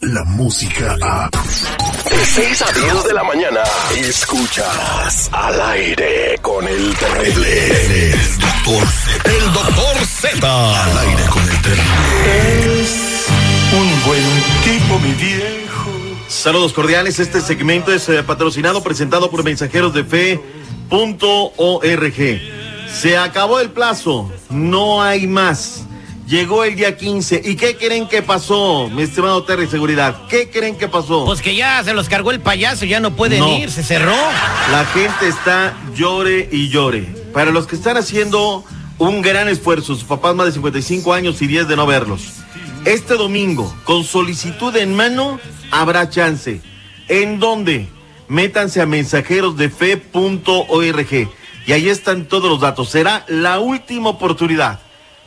la música a... De 6 a 10 de la mañana, escuchas al aire con el terrible. El doctor Z. El doctor Z. Al aire con el terrible. Es un buen tipo, mi viejo. Saludos cordiales. Este segmento es eh, patrocinado, presentado por mensajeros de fe.org. Se acabó el plazo, no hay más. Llegó el día 15. ¿Y qué creen que pasó, mi estimado Terry Seguridad? ¿Qué creen que pasó? Pues que ya se los cargó el payaso, ya no pueden No. ir, se cerró. La gente está llore y llore. Para los que están haciendo un gran esfuerzo, sus papás más de 55 años y 10 de no verlos. Este domingo, con solicitud en mano, habrá chance. ¿En dónde? Métanse a mensajerosdefe.org y ahí están todos los datos. Será la última oportunidad.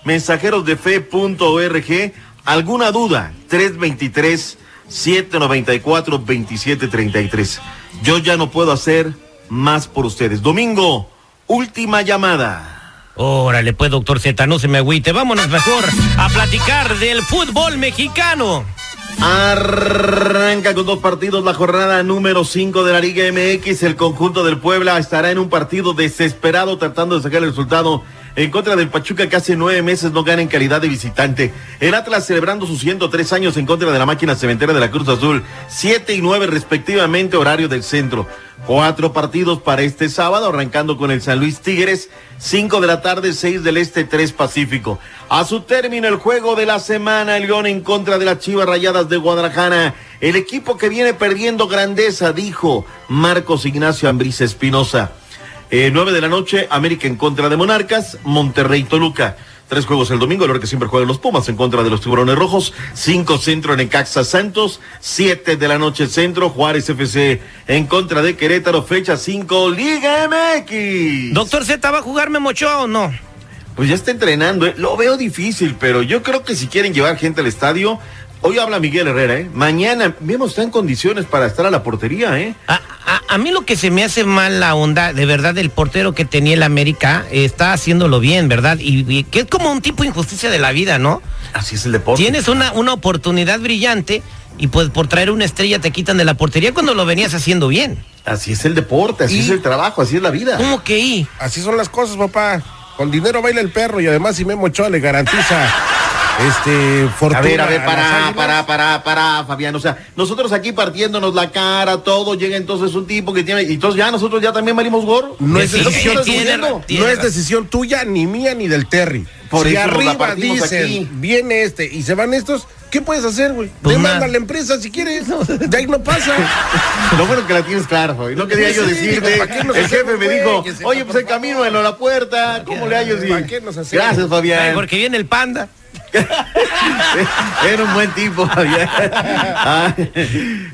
Mensajerosdefe.org. ¿Alguna duda? 323-794-2733. Yo ya no puedo hacer más por ustedes. Domingo, última llamada. Órale, pues, doctor Z, no se me agüite. Vámonos mejor a platicar del fútbol mexicano. Arranca con dos partidos la jornada número 5 de la Liga MX. El conjunto del Puebla estará en un partido desesperado tratando de sacar el resultado en contra del Pachuca que hace nueve meses no gana en calidad de visitante. El Atlas celebrando sus 103 años en contra de la máquina cementera de la Cruz Azul. Siete y nueve respectivamente horario del centro. Cuatro partidos para este sábado, arrancando con el San Luis Tigres. Cinco de la tarde, seis del Este, tres Pacífico. A su término el juego de la semana, el León en contra de las Chivas Rayadas de Guadalajara. El equipo que viene perdiendo grandeza, dijo Marcos Ignacio Ambriz Espinosa. Eh, 9 de la noche, América en contra de Monarcas, Monterrey Toluca. Tres juegos el domingo, el hora que siempre juegan los Pumas en contra de los Tiburones Rojos. Cinco centro en Necaxa Santos. Siete de la noche centro, Juárez FC en contra de Querétaro. Fecha 5, Liga MX. Doctor Z, ¿va a jugar Memo Ochoa o no? Pues ya está entrenando, ¿eh? lo veo difícil, pero yo creo que si quieren llevar gente al estadio, hoy habla Miguel Herrera, ¿eh? Mañana, vemos, está en condiciones para estar a la portería, ¿eh? A, a- a mí lo que se me hace mal la onda, de verdad, el portero que tenía el América eh, está haciéndolo bien, ¿verdad? Y, y que es como un tipo de injusticia de la vida, ¿no? Así es el deporte. Tienes una, una oportunidad brillante y pues por traer una estrella te quitan de la portería cuando lo venías haciendo bien. Así es el deporte, así Y- es el trabajo, así es la vida. ¿Cómo que y? Así son las cosas, papá. Con dinero baila el perro y además si Memo Ochoa le garantiza este fortuna. A ver, a ver, las para, para, para, para, Fabián. O sea, nosotros aquí partiéndonos la cara, todo, llega entonces un tipo que tiene. Y entonces ya nosotros ya también valimos gorro. No es decisión No es decisión tuya, ni mía, ni del Terry. Por si arriba dicen, aquí. viene este y se van estos, ¿qué puedes hacer, güey? Pues Demanda a la empresa si quieres. De ahí no pasa. Lo bueno que la tienes clara, Fabi. No quería yo decirte. ¿para qué nos El jefe me dijo, oye, pues el camino en la puerta. ¿Cómo le hallo? ¿Para qué nos hacemos? Gracias, Fabián. porque viene el panda. Era un buen tipo, ay,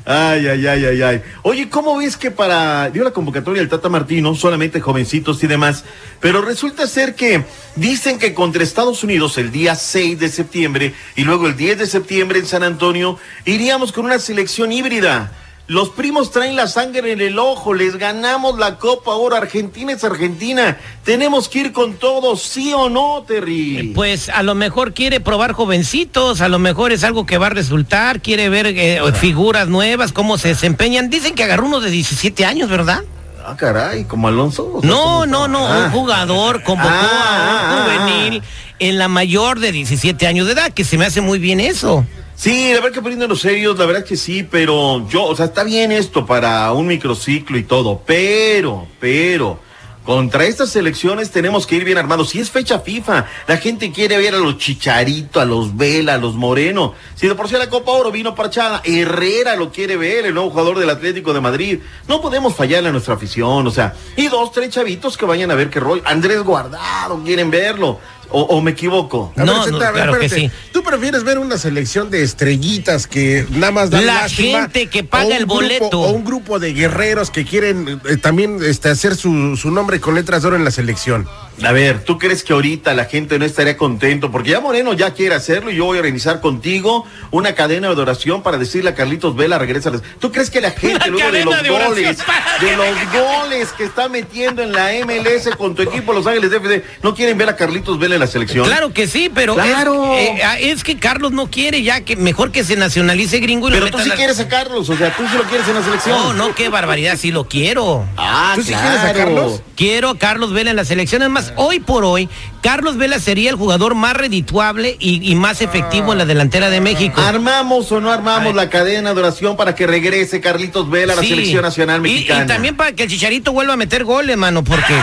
ay, ay, ay, ay. Oye, ¿cómo ves que para dio la convocatoria el Tata Martino, solamente jovencitos y demás, pero resulta ser que dicen que contra Estados Unidos el día 6 de septiembre y luego el 10 de septiembre en San Antonio iríamos con una selección híbrida. Los primos traen la sangre en el ojo, les ganamos la Copa ahora, Argentina es Argentina. Tenemos que ir con todo, sí o no, Terry. Pues a lo mejor quiere probar jovencitos, a lo mejor es algo que va a resultar, quiere ver eh, figuras nuevas, cómo se desempeñan. Dicen que agarró uno de 17 años, ¿verdad? Ah, caray, como Alonso. o sea, No, ¿cómo no, no, Ah. un jugador convocó Ah, a un ah, juvenil en la mayor de 17 años de edad, que se me hace muy bien eso. Sí, la verdad que poniéndonos serios, la verdad que sí, pero yo, o sea, está bien esto para un microciclo y todo, pero, pero, contra estas selecciones tenemos que ir bien armados. Si es fecha FIFA, la gente quiere ver a los Chicharito, a los Vela, a los Moreno. Si de por sí la Copa Oro vino parchada, Herrera lo quiere ver, el nuevo jugador del Atlético de Madrid. No podemos fallarle a nuestra afición, o sea, y dos, tres chavitos que vayan a ver qué rollo. Andrés Guardado, quieren verlo. O, o me equivoco. A ver, No, no, claro que espérate. sí. ¿Tú prefieres ver una selección de estrellitas que nada más dan La lástima, gente que paga el grupo- boleto? o un grupo de guerreros que quieren eh, también este, hacer su, su nombre con letras de oro en la selección. A ver, ¿tú crees que ahorita la gente no estaría contento? Porque ya Moreno ya quiere hacerlo y yo voy a organizar contigo una cadena de oración para decirle a Carlitos Vela, regresa. ¿Tú crees que la gente luego de los de goles, de que los goles que está metiendo en la MLS con tu equipo Los Ángeles FC, no quieren ver a Carlitos Vela La selección? Claro que sí, pero Claro. es, eh, es que Carlos no quiere ya que mejor que se nacionalice gringo y lo Pero tú sí quieres a Carlos, o sea, tú sí lo quieres en la selección. No, no, qué barbaridad, sí lo quiero. Ah, ¿Tú sí claro. quieres a Carlos? Quiero a Carlos Vela en la selección. Es más, hoy por hoy, Carlos Vela sería el jugador más redituable y, y más efectivo en la delantera de México. ¿Armamos o no armamos la cadena de oración para que regrese Carlitos Vela a la Sí. selección nacional Y- mexicana? Y, también para que el Chicharito vuelva a meter goles, mano, porque...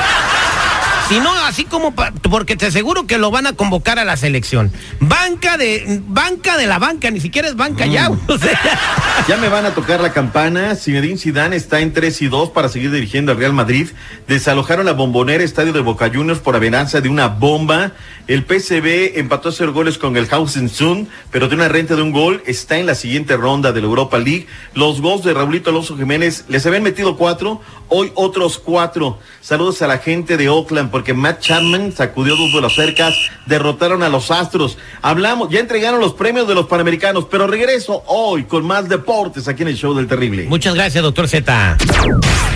Si no, así como pa- porque te aseguro que lo van a convocar a la selección. Banca de banca de la banca, ni siquiera es banca ya. Mm. o sea. Ya me van a tocar la campana. Zinedine Zidane está en 3 y 2 para seguir dirigiendo al Real Madrid. Desalojaron la bombonera estadio de Boca Juniors por amenaza de una bomba. El PCB empató a hacer goles con el Sun, pero de una renta de un gol. Está en la siguiente ronda de la Europa League. Los gols de Raulito Alonso Jiménez les habían metido cuatro, hoy otros cuatro. Saludos a la gente de Oakland porque Matt Chapman sacudió dos vuelos cercas, derrotaron a los Astros. Hablamos, ya entregaron los premios de los Panamericanos, pero regreso hoy con más deportes aquí en el show del terrible. Muchas gracias, doctor Z.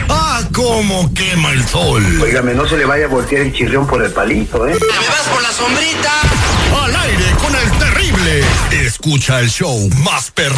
Ah, cómo quema el sol. Óigame, no se le vaya a voltear el chirrión por el palito, ¿eh? ¿Me vas por la sombrita? Al aire con el terrible. Escucha el show más perrón